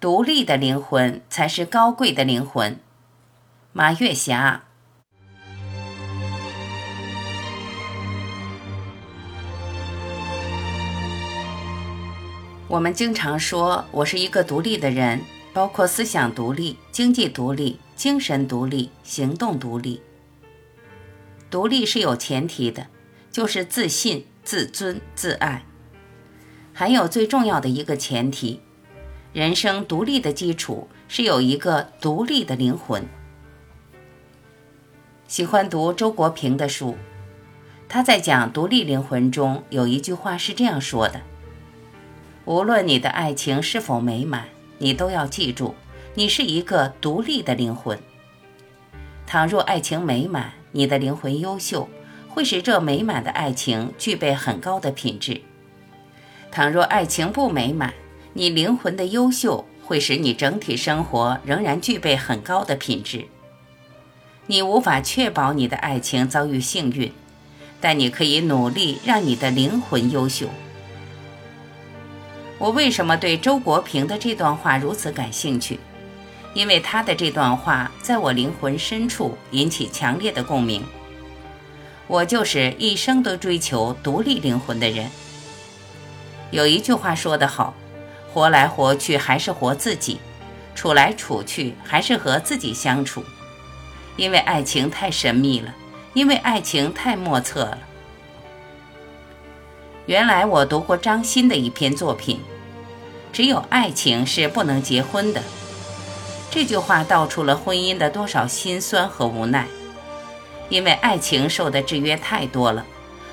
独立的灵魂才是高贵的灵魂。马月霞。我们经常说，我是一个独立的人，包括思想独立、经济独立、精神独立、行动独立。独立是有前提的，就是自信、自尊、自爱。还有最重要的一个前提，人生独立的基础是有一个独立的灵魂。喜欢读周国平的书，他在讲独立灵魂中有一句话是这样说的。无论你的爱情是否美满，你都要记住，你是一个独立的灵魂。倘若爱情美满，你的灵魂优秀，会使这美满的爱情具备很高的品质；倘若爱情不美满，你灵魂的优秀会使你整体生活仍然具备很高的品质。你无法确保你的爱情遭遇幸运，但你可以努力让你的灵魂优秀。我为什么对周国平的这段话如此感兴趣？因为他的这段话在我灵魂深处引起强烈的共鸣。我就是一生都追求独立灵魂的人。有一句话说得好：“活来活去还是活自己，处来处去还是和自己相处。”因为爱情太神秘了，因为爱情太莫测了。原来我读过张欣的一篇作品，只有爱情是不能结婚的。这句话道出了婚姻的多少心酸和无奈，因为爱情受的制约太多了，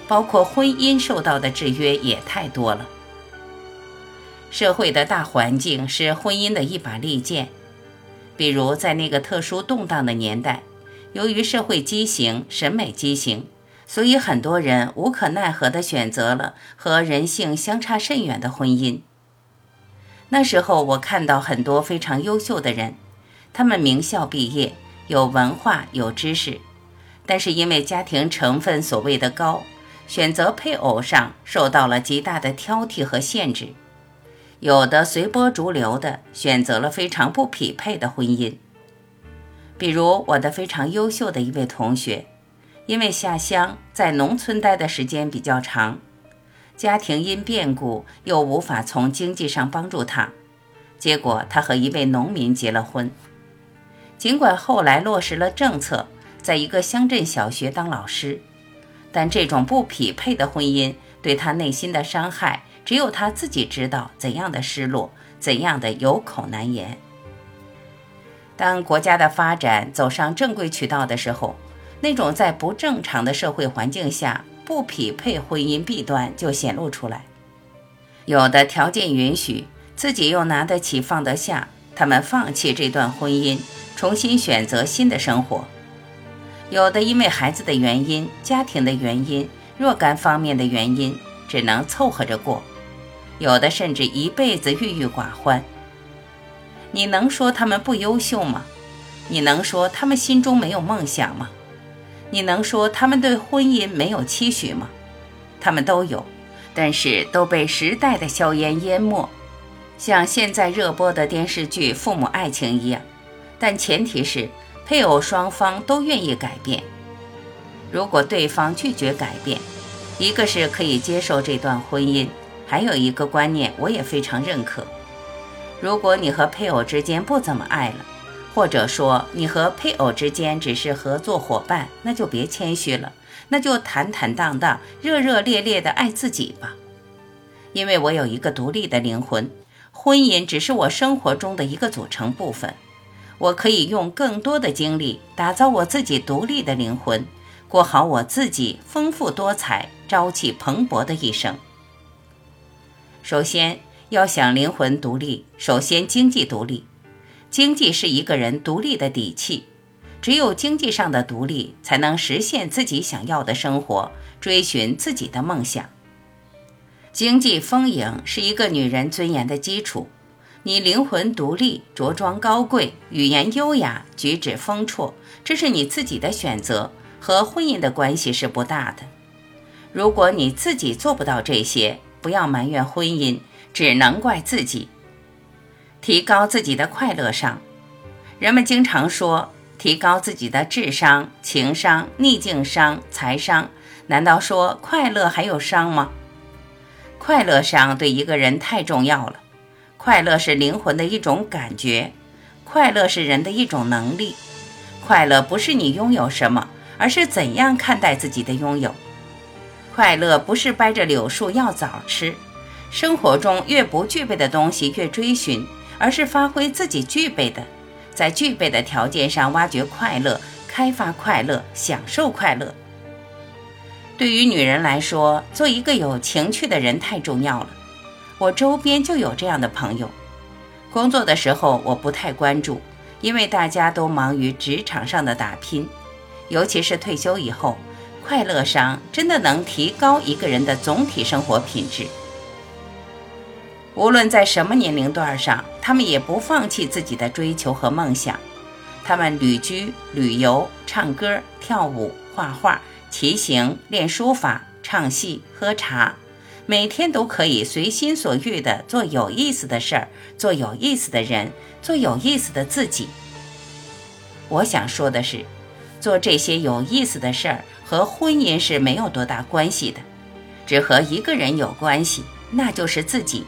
包括婚姻受到的制约也太多了。社会的大环境是婚姻的一把利剑，比如在那个特殊动荡的年代，由于社会畸形、审美畸形。所以，很多人无可奈何地选择了和人性相差甚远的婚姻。那时候，我看到很多非常优秀的人，他们名校毕业，有文化、有知识，但是因为家庭成分所谓的高，选择配偶上受到了极大的挑剔和限制。有的随波逐流的选择了非常不匹配的婚姻，比如我的非常优秀的一位同学。因为下乡在农村待的时间比较长，家庭因变故又无法从经济上帮助他，结果他和一位农民结了婚。尽管后来落实了政策，在一个乡镇小学当老师，但这种不匹配的婚姻对他内心的伤害，只有他自己知道怎样的失落，怎样的有口难言。当国家的发展走上正规渠道的时候。那种在不正常的社会环境下不匹配婚姻弊端就显露出来。有的条件允许，自己又拿得起放得下，他们放弃这段婚姻，重新选择新的生活。有的因为孩子的原因、家庭的原因、若干方面的原因，只能凑合着过。有的甚至一辈子郁郁寡欢。你能说他们不优秀吗？你能说他们心中没有梦想吗？你能说他们对婚姻没有期许吗？他们都有，但是都被时代的硝烟淹没，像现在热播的电视剧《父母爱情》一样。但前提是配偶双方都愿意改变。如果对方拒绝改变，一个是可以接受这段婚姻，还有一个观念我也非常认可：如果你和配偶之间不怎么爱了。或者说，你和配偶之间只是合作伙伴，那就别谦虚了，那就坦坦荡荡、热热烈烈地爱自己吧。因为我有一个独立的灵魂，婚姻只是我生活中的一个组成部分。我可以用更多的精力打造我自己独立的灵魂，过好我自己丰富多彩、朝气蓬勃的一生。首先，要想灵魂独立，首先经济独立。经济是一个人独立的底气，只有经济上的独立，才能实现自己想要的生活，追寻自己的梦想。经济丰盈是一个女人尊严的基础。你灵魂独立，着装高贵，语言优雅，举止风绰，这是你自己的选择，和婚姻的关系是不大的。如果你自己做不到这些，不要埋怨婚姻，只能怪自己。提高自己的快乐上。人们经常说提高自己的智商、情商、逆境商、财商。难道说快乐还有商吗？快乐商对一个人太重要了。快乐是灵魂的一种感觉，快乐是人的一种能力。快乐不是你拥有什么，而是怎样看待自己的拥有。快乐不是掰着柳树要枣吃，生活中越不具备的东西越追寻，而是发挥自己具备的，在具备的条件上挖掘快乐，开发快乐，享受快乐。对于女人来说，做一个有情趣的人太重要了。我周边就有这样的朋友。工作的时候我不太关注，因为大家都忙于职场上的打拼，尤其是退休以后。快乐上真的能提高一个人的总体生活品质。无论在什么年龄段上，他们也不放弃自己的追求和梦想。他们旅居、旅游、唱歌、跳舞、画画、骑行、练书法、唱戏、喝茶，每天都可以随心所欲地做有意思的事儿，做有意思的人，做有意思的自己。我想说的是，做这些有意思的事儿。和婚姻是没有多大关系的，只和一个人有关系，那就是自己；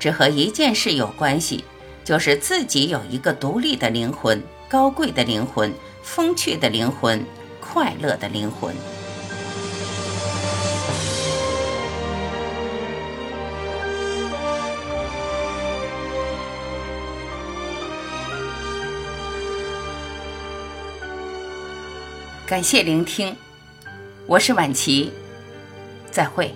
只和一件事有关系，就是自己有一个独立的灵魂、高贵的灵魂、风趣的灵魂、快乐的灵魂。感谢聆听。我是晚琪，再会。